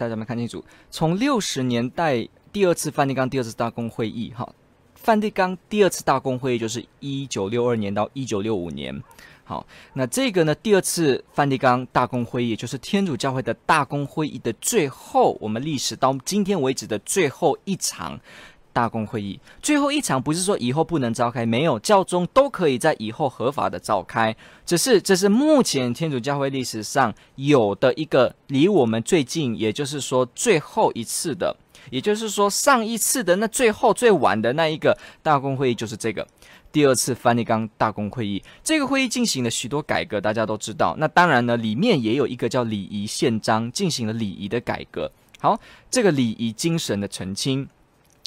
大家没看清楚，从六十年代第二次梵蒂冈第二次大公会议，哈，梵蒂冈第二次大公会议就是一九六二年到一九六五年，好，那这个呢，第二次梵蒂冈大公会议就是天主教会的大公会议的最后，我们历史到今天为止的最后一场。大公会议最后一场不是说以后不能召开，没有，教宗都可以在以后合法的召开，只是这是目前天主教会历史上有的一个离我们最近，也就是说最后一次的，也就是说上一次的那最后最晚的那一个大公会议就是这个第二次梵蒂冈大公会议。这个会议进行了许多改革，大家都知道。那当然呢，里面也有一个叫礼仪宪章，进行了礼仪的改革。好，这个礼仪精神的澄清。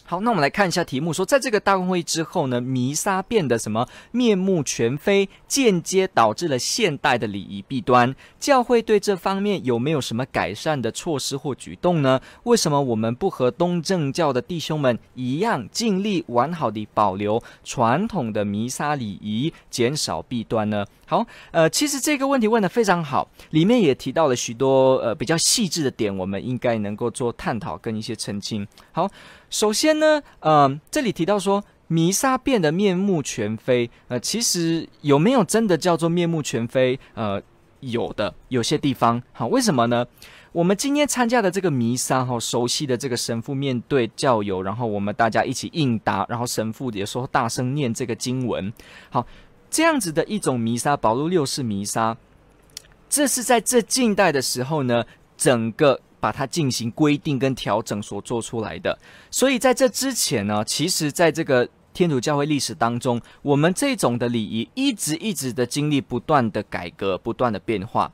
好，那我们来看一下题目，说在这个大公会之后呢，弥撒变得什么面目全非，间接导致了现代的礼仪弊端。教会对这方面有没有什么改善的措施或举动呢？为什么我们不和东正教的弟兄们一样，尽力完好地保留传统的弥撒礼仪，减少弊端呢？好，呃，其实这个问题问得非常好，里面也提到了许多呃比较细致的点，我们应该能够做探讨跟一些澄清。好。首先呢，呃，这里提到说弥撒变得面目全非，呃，其实有没有真的叫做面目全非？呃，有的，有些地方。好，为什么呢？我们今天参加的这个弥撒，哈，熟悉的这个神父面对教友，然后我们大家一起应答，然后神父也说大声念这个经文。好，这样子的一种弥撒，保禄六世弥撒，这是在这近代的时候呢，整个。把它进行规定跟调整所做出来的，所以在这之前呢，其实在这个天主教会历史当中，我们这种的礼仪一直一直的经历不断的改革，不断的变化。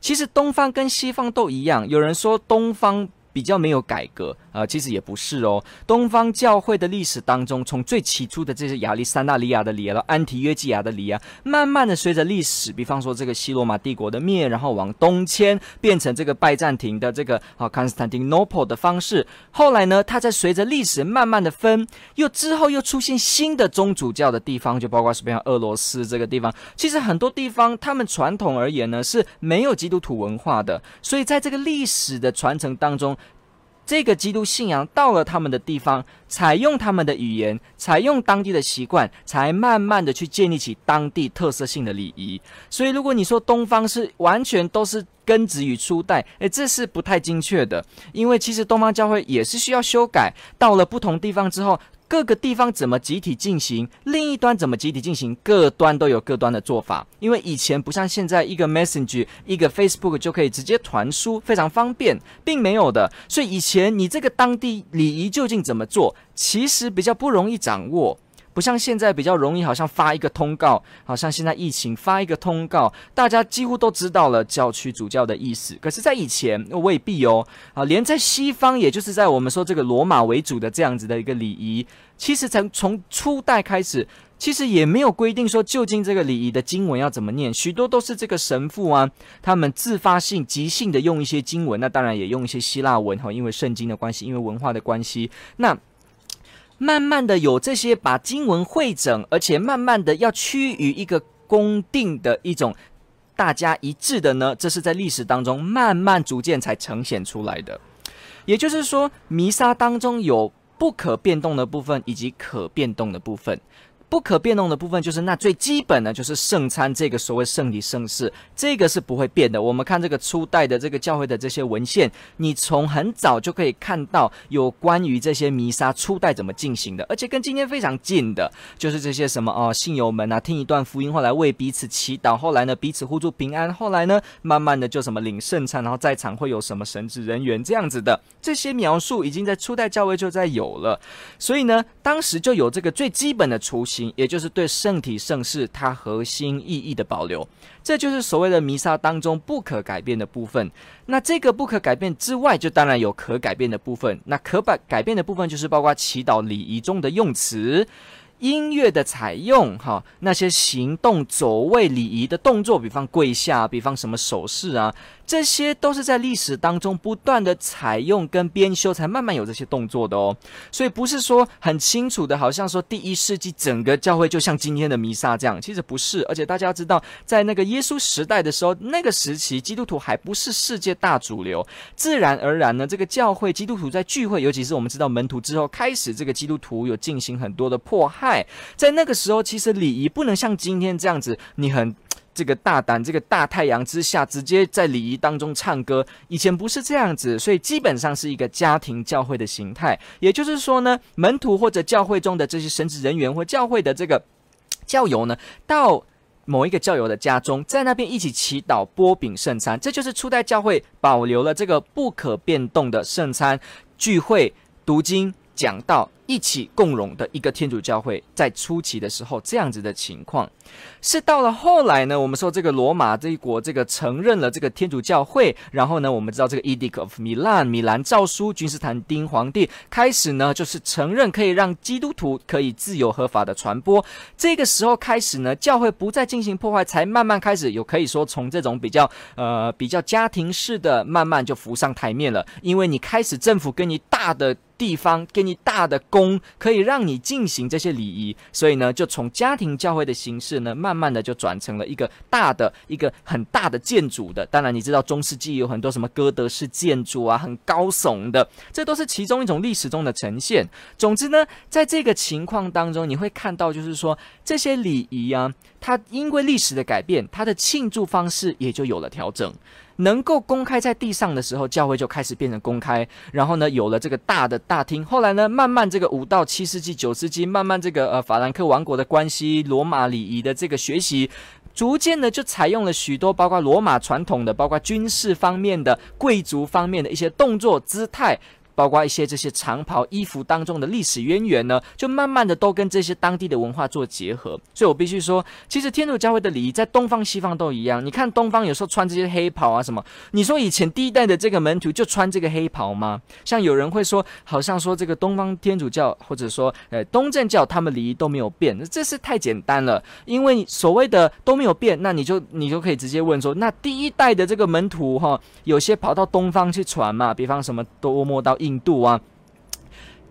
其实东方跟西方都一样，有人说东方。比较没有改革啊、呃，其实也不是哦。东方教会的历史当中，从最起初的这些亚历山大里亚的里啊，到安提约基亚的里啊，慢慢的随着历史，比方说这个西罗马帝国的灭，然后往东迁，变成这个拜占庭的这个啊 Constantinople 的方式。后来呢，它在随着历史慢慢的分，又之后又出现新的宗主教的地方，就包括什么像俄罗斯这个地方。其实很多地方，他们传统而言呢是没有基督徒文化的，所以在这个历史的传承当中。这个基督信仰到了他们的地方，采用他们的语言，采用当地的习惯，才慢慢的去建立起当地特色性的礼仪。所以，如果你说东方是完全都是根植于初代，诶，这是不太精确的，因为其实东方教会也是需要修改，到了不同地方之后。各个地方怎么集体进行，另一端怎么集体进行，各端都有各端的做法。因为以前不像现在，一个 Messenger、一个 Facebook 就可以直接传输，非常方便，并没有的。所以以前你这个当地礼仪究竟怎么做，其实比较不容易掌握。不像现在比较容易，好像发一个通告，好像现在疫情发一个通告，大家几乎都知道了教区主教的意思。可是，在以前未必哦。啊，连在西方，也就是在我们说这个罗马为主的这样子的一个礼仪，其实从从初代开始，其实也没有规定说究竟这个礼仪的经文要怎么念，许多都是这个神父啊，他们自发性即兴的用一些经文，那当然也用一些希腊文哈，因为圣经的关系，因为文化的关系，那。慢慢的有这些把经文汇整，而且慢慢的要趋于一个公定的一种大家一致的呢，这是在历史当中慢慢逐渐才呈现出来的。也就是说，弥撒当中有不可变动的部分以及可变动的部分。不可变动的部分就是那最基本的，就是圣餐这个所谓圣礼圣事，这个是不会变的。我们看这个初代的这个教会的这些文献，你从很早就可以看到有关于这些弥撒初代怎么进行的，而且跟今天非常近的，就是这些什么哦，信友们啊，听一段福音，后来为彼此祈祷，后来呢彼此互助平安，后来呢慢慢的就什么领圣餐，然后在场会有什么神职人员这样子的，这些描述已经在初代教会就在有了，所以呢当时就有这个最基本的雏形。也就是对圣体圣事它核心意义的保留。这就是所谓的弥撒当中不可改变的部分。那这个不可改变之外，就当然有可改变的部分。那可改改变的部分，就是包括祈祷礼仪中的用词。音乐的采用，哈，那些行动走位礼仪的动作，比方跪下，比方什么手势啊。这些都是在历史当中不断的采用跟编修，才慢慢有这些动作的哦。所以不是说很清楚的，好像说第一世纪整个教会就像今天的弥撒这样，其实不是。而且大家要知道，在那个耶稣时代的时候，那个时期基督徒还不是世界大主流，自然而然呢，这个教会基督徒在聚会，尤其是我们知道门徒之后开始，这个基督徒有进行很多的迫害，在那个时候，其实礼仪不能像今天这样子，你很。这个大胆，这个大太阳之下，直接在礼仪当中唱歌，以前不是这样子，所以基本上是一个家庭教会的形态。也就是说呢，门徒或者教会中的这些神职人员或教会的这个教友呢，到某一个教友的家中，在那边一起祈祷、擘饼圣餐，这就是初代教会保留了这个不可变动的圣餐。聚会、读经、讲到。一起共荣的一个天主教会，在初期的时候这样子的情况，是到了后来呢，我们说这个罗马这一国这个承认了这个天主教会，然后呢，我们知道这个 Edict of Milan 米兰诏书，君士坦丁皇帝开始呢，就是承认可以让基督徒可以自由合法的传播。这个时候开始呢，教会不再进行破坏，才慢慢开始有可以说从这种比较呃比较家庭式的，慢慢就浮上台面了，因为你开始政府跟你大的地方，给你大的公。可以让你进行这些礼仪，所以呢，就从家庭教会的形式呢，慢慢的就转成了一个大的、一个很大的建筑的。当然，你知道中世纪有很多什么哥德式建筑啊，很高耸的，这都是其中一种历史中的呈现。总之呢，在这个情况当中，你会看到，就是说这些礼仪啊，它因为历史的改变，它的庆祝方式也就有了调整。能够公开在地上的时候，教会就开始变成公开。然后呢，有了这个大的大厅。后来呢，慢慢这个五到七世纪、九世纪，慢慢这个呃法兰克王国的关系、罗马礼仪的这个学习，逐渐呢就采用了许多包括罗马传统的、包括军事方面的、贵族方面的一些动作姿态。包括一些这些长袍衣服当中的历史渊源呢，就慢慢的都跟这些当地的文化做结合。所以我必须说，其实天主教会的礼仪在东方西方都一样。你看东方有时候穿这些黑袍啊什么，你说以前第一代的这个门徒就穿这个黑袍吗？像有人会说，好像说这个东方天主教或者说呃东正教他们礼仪都没有变，那这是太简单了。因为所谓的都没有变，那你就你就可以直接问说，那第一代的这个门徒哈，有些跑到东方去传嘛，比方什么多摸到印。印度啊，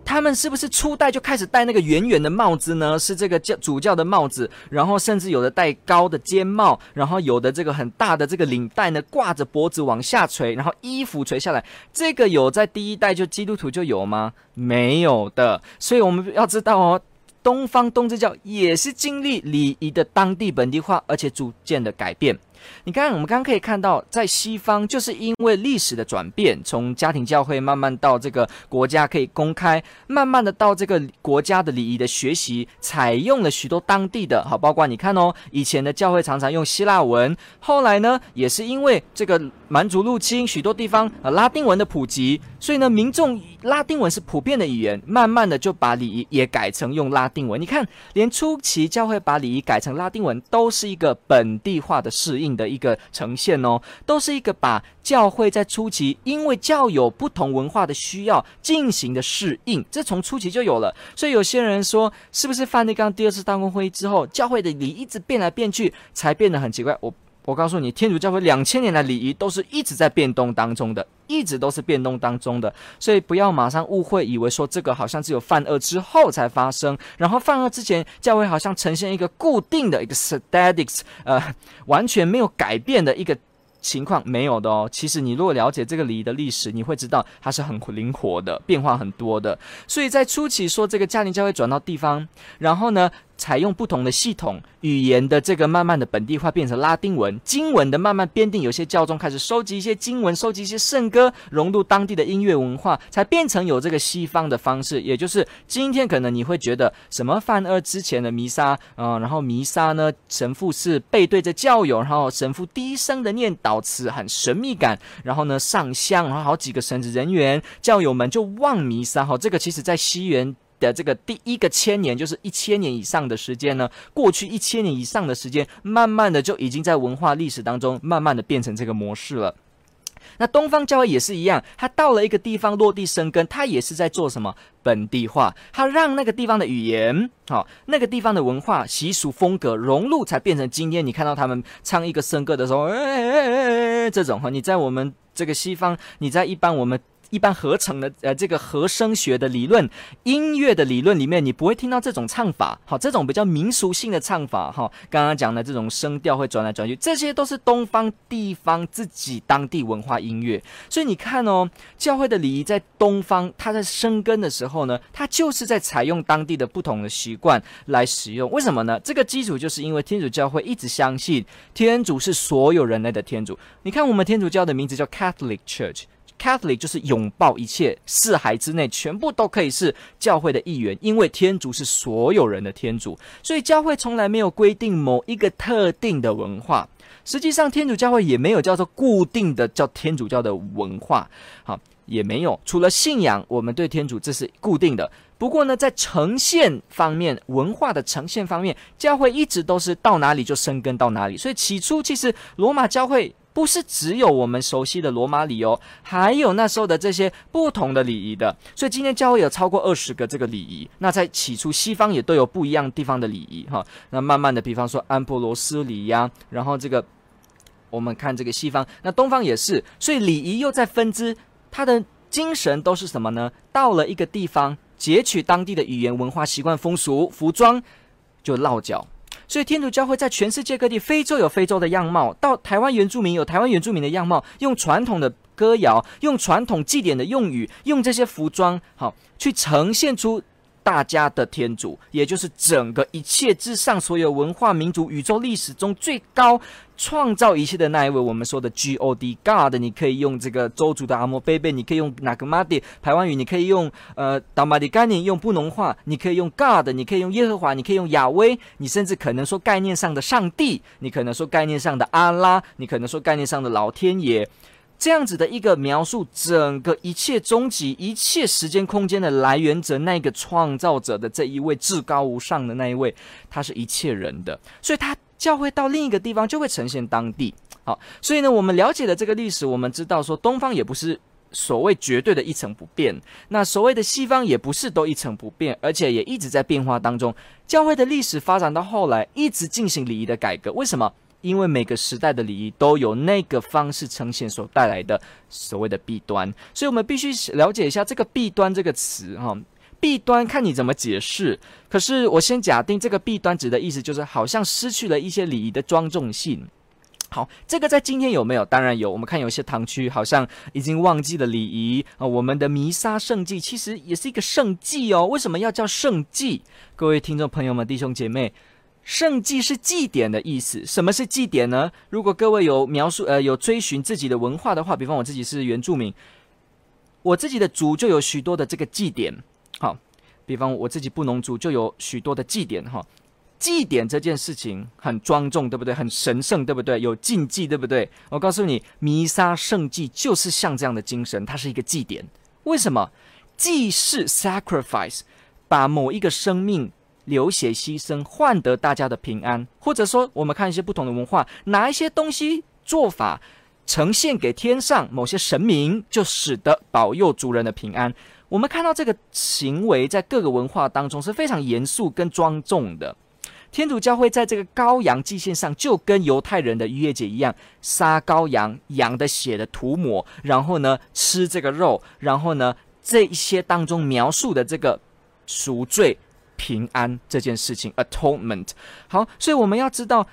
他们是不是初代就开始戴那个圆圆的帽子呢？是这个教主教的帽子，然后甚至有的戴高的尖帽，然后有的这个很大的这个领带呢，挂着脖子往下垂，然后衣服垂下来。这个有在第一代就基督徒就有吗？没有的。所以我们要知道哦，东方东正教也是经历礼仪的当地本地化，而且逐渐的改变。你看，我们刚刚可以看到，在西方就是因为历史的转变，从家庭教会慢慢到这个国家可以公开，慢慢的到这个国家的礼仪的学习，采用了许多当地的，好，包括你看哦，以前的教会常常用希腊文，后来呢，也是因为这个蛮族入侵，许多地方呃拉丁文的普及，所以呢，民众拉丁文是普遍的语言，慢慢的就把礼仪也改成用拉丁文。你看，连初期教会把礼仪改成拉丁文，都是一个本地化的适应。的一个呈现哦，都是一个把教会在初期因为教友不同文化的需要进行的适应，这从初期就有了。所以有些人说，是不是梵蒂冈第二次大公会议之后，教会的礼仪一直变来变去，才变得很奇怪？我我告诉你，天主教会两千年来礼仪都是一直在变动当中的。一直都是变动当中的，所以不要马上误会，以为说这个好像只有犯恶之后才发生，然后犯恶之前，教会好像呈现一个固定的一个 statics，呃，完全没有改变的一个情况，没有的哦。其实你如果了解这个礼仪的历史，你会知道它是很灵活的，变化很多的。所以在初期说这个家庭教会转到地方，然后呢，采用不同的系统语言的这个慢慢的本地化变成拉丁文，经文的慢慢编定，有些教宗开始收集一些经文，收集一些圣歌，融入当地的音乐文化，才变成有这个西方的方式。也就是今天可能你会觉得什么梵二之前的弥撒，嗯，然后弥撒呢，神父是背对着教友，然后神父低声的念祷词，很神秘感，然后呢上香，然后好几个神职人员，教友们就望弥撒。哈，这个其实在西元。的这个第一个千年，就是一千年以上的时间呢，过去一千年以上的时间，慢慢的就已经在文化历史当中，慢慢的变成这个模式了。那东方教会也是一样，他到了一个地方落地生根，他也是在做什么本地化，他让那个地方的语言，好，那个地方的文化习俗风格融入，才变成今天你看到他们唱一个圣歌的时候，哎哎哎哎，这种哈，你在我们这个西方，你在一般我们。一般合成的呃，这个和声学的理论、音乐的理论里面，你不会听到这种唱法，好，这种比较民俗性的唱法，哈，刚刚讲的这种声调会转来转去，这些都是东方地方自己当地文化音乐。所以你看哦，教会的礼仪在东方，它在生根的时候呢，它就是在采用当地的不同的习惯来使用。为什么呢？这个基础就是因为天主教会一直相信天主是所有人类的天主。你看，我们天主教的名字叫 Catholic Church。Catholic 就是拥抱一切，四海之内全部都可以是教会的一员，因为天主是所有人的天主，所以教会从来没有规定某一个特定的文化。实际上，天主教会也没有叫做固定的叫天主教的文化，好，也没有。除了信仰，我们对天主这是固定的。不过呢，在呈现方面，文化的呈现方面，教会一直都是到哪里就生根到哪里。所以起初，其实罗马教会。不是只有我们熟悉的罗马礼哦，还有那时候的这些不同的礼仪的。所以今天教会有超过二十个这个礼仪。那在起初，西方也都有不一样地方的礼仪哈。那慢慢的，比方说安波罗斯礼呀、啊，然后这个我们看这个西方，那东方也是。所以礼仪又在分支，它的精神都是什么呢？到了一个地方，截取当地的语言、文化、习惯、风俗、服装，就落脚。所以天主教会在全世界各地，非洲有非洲的样貌，到台湾原住民有台湾原住民的样貌，用传统的歌谣，用传统祭典的用语，用这些服装，好去呈现出。大家的天主，也就是整个一切之上，所有文化、民族、宇宙历史中最高创造一切的那一位，我们说的 God God，你可以用这个周族的阿摩贝贝，你可以用那格玛迪排湾语，你可以用呃达玛迪概念，用布农话，你可以用 God，你可以用耶和华，你可以用亚威，你甚至可能说概念上的上帝，你可能说概念上的阿拉，你可能说概念上的老天爷。这样子的一个描述，整个一切终极、一切时间空间的来源者，那个创造者的这一位至高无上的那一位，他是一切人的，所以他教会到另一个地方就会呈现当地。好，所以呢，我们了解了这个历史，我们知道说东方也不是所谓绝对的一成不变，那所谓的西方也不是都一成不变，而且也一直在变化当中。教会的历史发展到后来，一直进行礼仪的改革，为什么？因为每个时代的礼仪都有那个方式呈现所带来的所谓的弊端，所以我们必须了解一下这个“弊端”这个词哈。弊端看你怎么解释。可是我先假定这个弊端指的意思就是好像失去了一些礼仪的庄重性。好，这个在今天有没有？当然有。我们看有些堂区好像已经忘记了礼仪啊。我们的弥撒圣祭其实也是一个圣祭哦。为什么要叫圣祭？各位听众朋友们、弟兄姐妹。圣祭是祭典的意思。什么是祭典呢？如果各位有描述，呃，有追寻自己的文化的话，比方我自己是原住民，我自己的族就有许多的这个祭典。好，比方我自己布农族就有许多的祭典。哈，祭典这件事情很庄重，对不对？很神圣，对不对？有禁忌，对不对？我告诉你，弥撒圣祭就是像这样的精神，它是一个祭典。为什么？祭祀 sacrifice，把某一个生命。流血牺牲换得大家的平安，或者说我们看一些不同的文化，拿一些东西做法呈现给天上某些神明，就使得保佑族人的平安。我们看到这个行为在各个文化当中是非常严肃跟庄重的。天主教会在这个羔羊祭献上，就跟犹太人的逾越节一样，杀羔羊，羊的血的涂抹，然后呢吃这个肉，然后呢这一些当中描述的这个赎罪。平安这件事情，atonement。好，所以我们要知道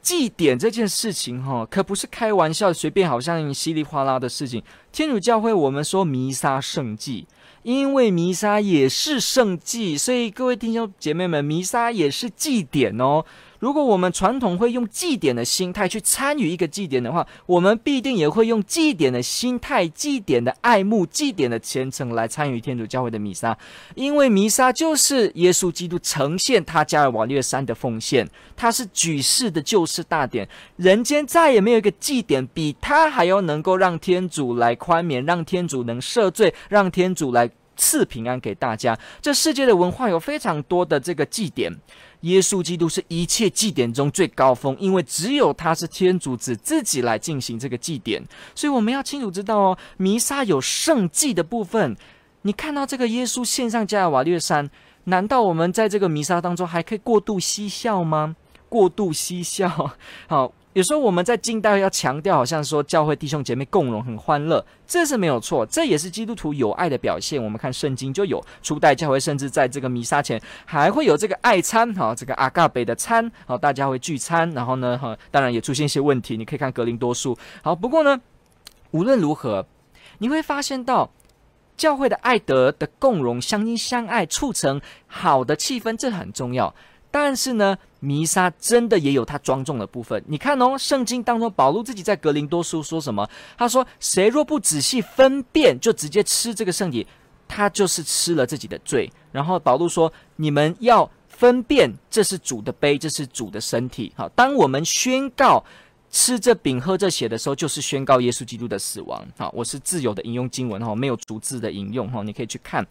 祭典这件事情，哈，可不是开玩笑，随便好像稀里哗啦的事情。天主教会我们说弥撒圣祭，因为弥撒也是圣祭，所以各位弟兄姐妹们，弥撒也是祭典哦。如果我们传统会用祭典的心态去参与一个祭典的话，我们必定也会用祭典的心态、祭典的爱慕、祭典的虔诚来参与天主教会的弥撒，因为弥撒就是耶稣基督呈现他加尔瓦略山的奉献，他是举世的救世大典，人间再也没有一个祭典比他还要能够让天主来宽免，让天主能赦罪，让天主来赐平安给大家。这世界的文化有非常多的这个祭典，耶稣基督是一切祭典中最高峰，因为只有他是天主子自己来进行这个祭典，所以我们要清楚知道哦，弥撒有圣祭的部分。你看到这个耶稣献上加尔瓦略山，难道我们在这个弥撒当中还可以过度嬉笑吗？过度嬉笑，好，有时候我们在近代要强调，好像说教会弟兄姐妹共荣很欢乐，这是没有错，这也是基督徒有爱的表现。我们看圣经就有初代教会，甚至在这个弥撒前还会有这个爱餐，好，这个阿嘎贝的餐，好，大家会聚餐，然后呢，哈，当然也出现一些问题，你可以看格林多书，好，不过呢，无论如何，你会发现到。教会的爱德的共荣、相亲相爱，促成好的气氛，这很重要。但是呢，弥撒真的也有它庄重的部分。你看哦，圣经当中保罗自己在格林多书说什么？他说：“谁若不仔细分辨，就直接吃这个圣体，他就是吃了自己的罪。”然后保罗说：“你们要分辨，这是主的杯，这是主的身体。”好，当我们宣告。吃这饼喝这血的时候，就是宣告耶稣基督的死亡。好，我是自由的引用经文哈，没有逐字的引用哈，你可以去看。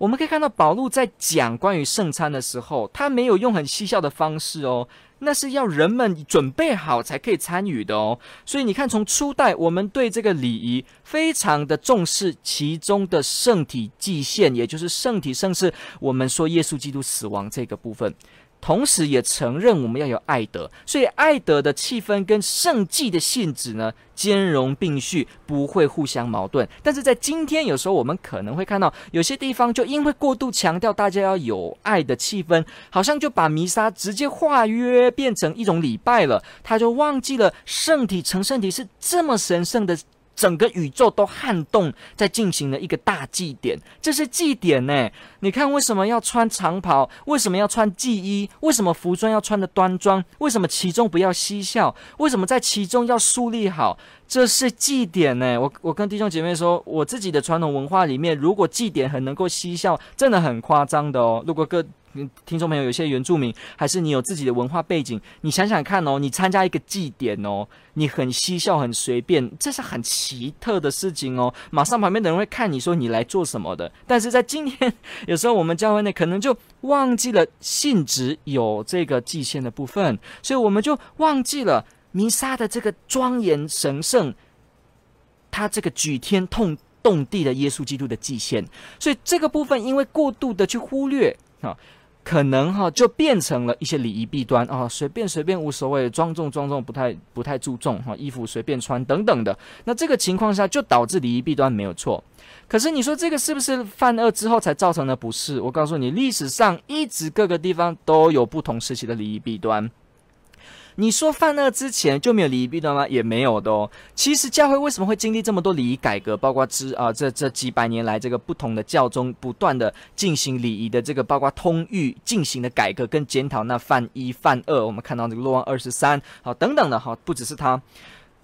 我们可以看到保禄在讲关于圣餐的时候，他没有用很嬉笑的方式哦，那是要人们准备好才可以参与的哦。所以你看，从初代我们对这个礼仪非常的重视，其中的圣体祭献，也就是圣体圣事，我们说耶稣基督死亡这个部分。同时也承认我们要有爱德，所以爱德的气氛跟圣祭的性质呢，兼容并蓄，不会互相矛盾。但是在今天，有时候我们可能会看到有些地方就因为过度强调大家要有爱的气氛，好像就把弥撒直接化约变成一种礼拜了，他就忘记了圣体成圣体是这么神圣的。整个宇宙都撼动，在进行了一个大祭典，这是祭典呢。你看，为什么要穿长袍？为什么要穿祭衣？为什么服装要穿得端庄？为什么其中不要嬉笑？为什么在其中要树立好？这是祭典呢。我我跟弟兄姐妹说，我自己的传统文化里面，如果祭典很能够嬉笑，真的很夸张的哦。如果各听众朋友有些原住民，还是你有自己的文化背景，你想想看哦，你参加一个祭典哦，你很嬉笑、很随便，这是很奇特的事情哦。马上旁边的人会看你说你来做什么的。但是在今天，有时候我们教会内可能就忘记了性质有这个祭献的部分，所以我们就忘记了弥撒的这个庄严神圣，他这个举天痛动地的耶稣基督的祭献。所以这个部分因为过度的去忽略啊。可能哈就变成了一些礼仪弊端啊，随便随便无所谓，庄重庄重不太不太注重哈，衣服随便穿等等的。那这个情况下就导致礼仪弊端没有错。可是你说这个是不是犯恶之后才造成的？不是，我告诉你，历史上一直各个地方都有不同时期的礼仪弊端。你说犯恶之前就没有礼仪弊端吗？也没有的哦。其实教会为什么会经历这么多礼仪改革？包括之啊这这几百年来这个不同的教宗不断的进行礼仪的这个，包括通谕进行的改革跟检讨。那犯一犯二，我们看到这个若望二十三，好等等的，哈不只是他。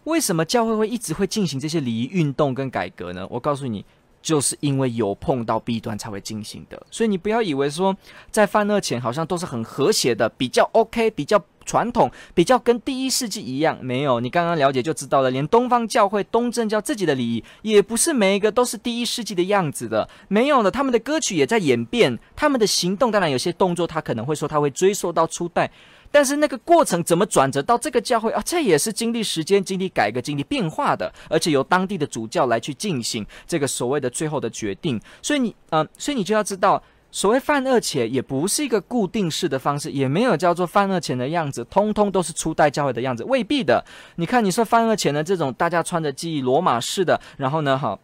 为什么教会会一直会进行这些礼仪运动跟改革呢？我告诉你。就是因为有碰到弊端才会进行的，所以你不要以为说在犯恶前好像都是很和谐的，比较 OK，比较传统，比较跟第一世纪一样。没有，你刚刚了解就知道了。连东方教会东正教自己的礼仪，也不是每一个都是第一世纪的样子的。没有的，他们的歌曲也在演变，他们的行动当然有些动作，他可能会说他会追溯到初代。但是那个过程怎么转折到这个教会啊？这也是经历时间、经历改革、经历变化的，而且由当地的主教来去进行这个所谓的最后的决定。所以你，呃，所以你就要知道，所谓犯恶且也不是一个固定式的方式，也没有叫做犯恶前的样子，通通都是初代教会的样子，未必的。你看，你说犯恶前的这种，大家穿着记忆罗马式的，然后呢，哈，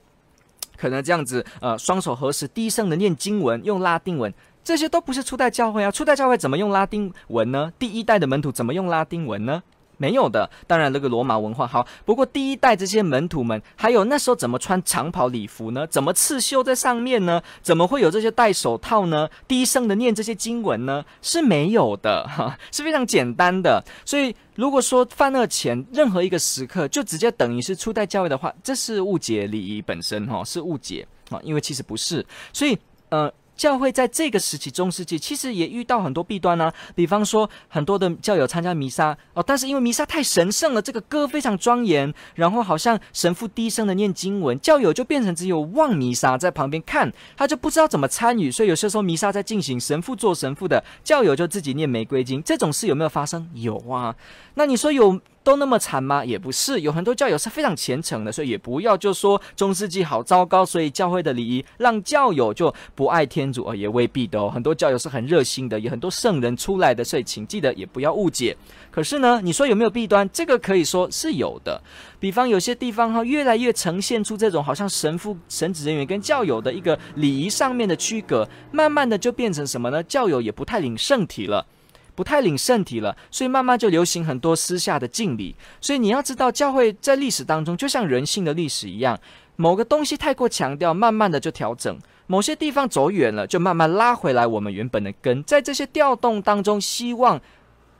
可能这样子，呃，双手合十，低声的念经文，用拉丁文。这些都不是初代教会啊！初代教会怎么用拉丁文呢？第一代的门徒怎么用拉丁文呢？没有的。当然，那个罗马文化好。不过第一代这些门徒们，还有那时候怎么穿长袍礼服呢？怎么刺绣在上面呢？怎么会有这些戴手套呢？低声的念这些经文呢？是没有的，哈，是非常简单的。所以，如果说犯恶前任何一个时刻就直接等于是初代教会的话，这是误解礼仪本身，哈，是误解啊，因为其实不是。所以。呃，教会在这个时期中世纪其实也遇到很多弊端呢、比方说很多的教友参加弥撒哦，但是因为弥撒太神圣了，这个歌非常庄严，然后好像神父低声的念经文，教友就变成只有望弥撒在旁边看，他就不知道怎么参与，所以有些时候弥撒在进行，神父做神父的，教友就自己念玫瑰经，这种事有没有发生？有啊，那你说有？都那么惨吗？也不是，有很多教友是非常虔诚的，所以也不要就说中世纪好糟糕，所以教会的礼仪让教友就不爱天主，也未必的哦。很多教友是很热心的，有很多圣人出来的，所以请记得也不要误解。可是呢，你说有没有弊端？这个可以说是有的。比方有些地方哈，越来越呈现出这种好像神父、神职人员跟教友的一个礼仪上面的区隔，慢慢的就变成什么呢？教友也不太领圣体了。不太领圣体了，所以慢慢就流行很多私下的敬礼。所以你要知道，教会在历史当中就像人性的历史一样，某个东西太过强调，慢慢的就调整；某些地方走远了，就慢慢拉回来我们原本的根。在这些调动当中，希望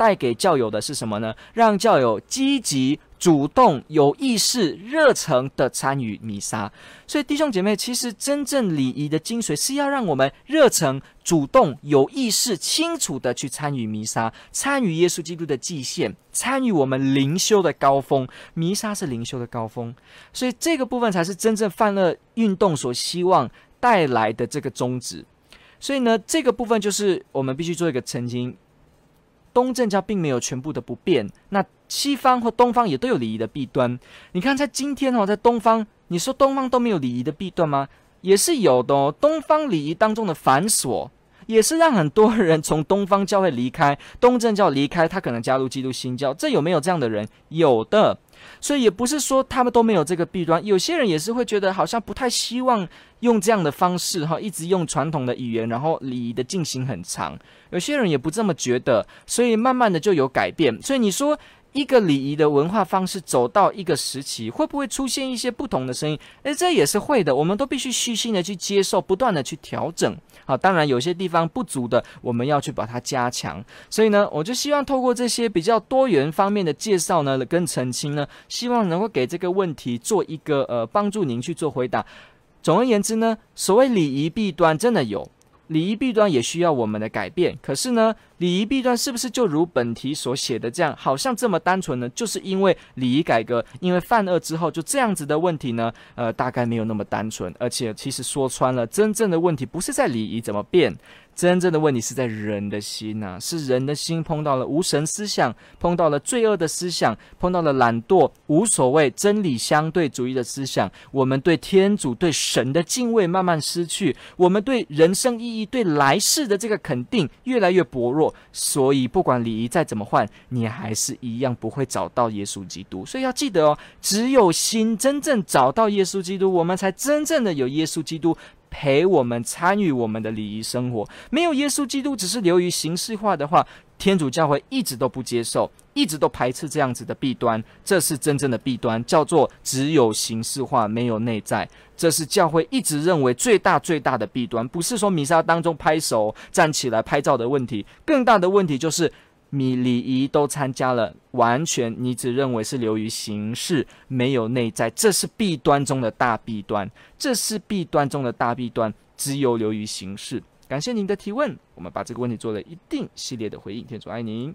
带给教友的是什么呢？让教友积极。主动、有意识、热诚的参与弥撒，所以弟兄姐妹，其实真正礼仪的精髓是要让我们热诚、主动、有意识、清楚的去参与弥撒，参与耶稣基督的祭献，参与我们灵修的高峰。弥撒是灵修的高峰，所以这个部分才是真正泛乐运动所希望带来的这个宗旨。所以呢，这个部分就是我们必须做一个澄清。东正教并没有全部的不变，那西方或东方也都有礼仪的弊端。你看，在今天哦，在东方，你说东方都没有礼仪的弊端吗？也是有的哦。东方礼仪当中的繁琐，也是让很多人从东方教会离开，东正教离开，他可能加入基督新教。这有没有这样的人？有的。所以也不是说他们都没有这个弊端，有些人也是会觉得好像不太希望用这样的方式哈，一直用传统的语言，然后礼仪的进行很长。有些人也不这么觉得，所以慢慢的就有改变。所以你说一个礼仪的文化方式走到一个时期，会不会出现一些不同的声音？诶，这也是会的，我们都必须虚心的去接受，不断的去调整。好，当然有些地方不足的，我们要去把它加强。所以呢，我就希望透过这些比较多元方面的介绍呢，跟澄清呢，希望能够给这个问题做一个呃帮助您去做回答。总而言之呢，所谓礼仪弊端真的有。礼仪弊端也需要我们的改变，可是呢，礼仪弊端是不是就如本题所写的这样，好像这么单纯呢？就是因为礼仪改革，因为犯恶之后就这样子的问题呢？呃，大概没有那么单纯，而且其实说穿了，真正的问题不是在礼仪怎么变。真正的问题是在人的心呐、是人的心碰到了无神思想，碰到了罪恶的思想，碰到了懒惰、无所谓、真理相对主义的思想。我们对天主、对神的敬畏慢慢失去，我们对人生意义、对来世的这个肯定越来越薄弱。所以，不管礼仪再怎么换，你还是一样不会找到耶稣基督。所以要记得哦，只有心真正找到耶稣基督，我们才真正的有耶稣基督。陪我们参与我们的礼仪生活，没有耶稣基督，只是流于形式化的话，天主教会一直都不接受，一直都排斥这样子的弊端。这是真正的弊端，叫做只有形式化，没有内在。这是教会一直认为最大最大的弊端，不是说弥撒当中拍手站起来拍照的问题，更大的问题就是。米礼仪都参加了，完全你只认为是流于形式，没有内在，这是弊端中的大弊端，这是弊端中的大弊端，只有流于形式。感谢您的提问，我们把这个问题做了一定系列的回应。天主爱您。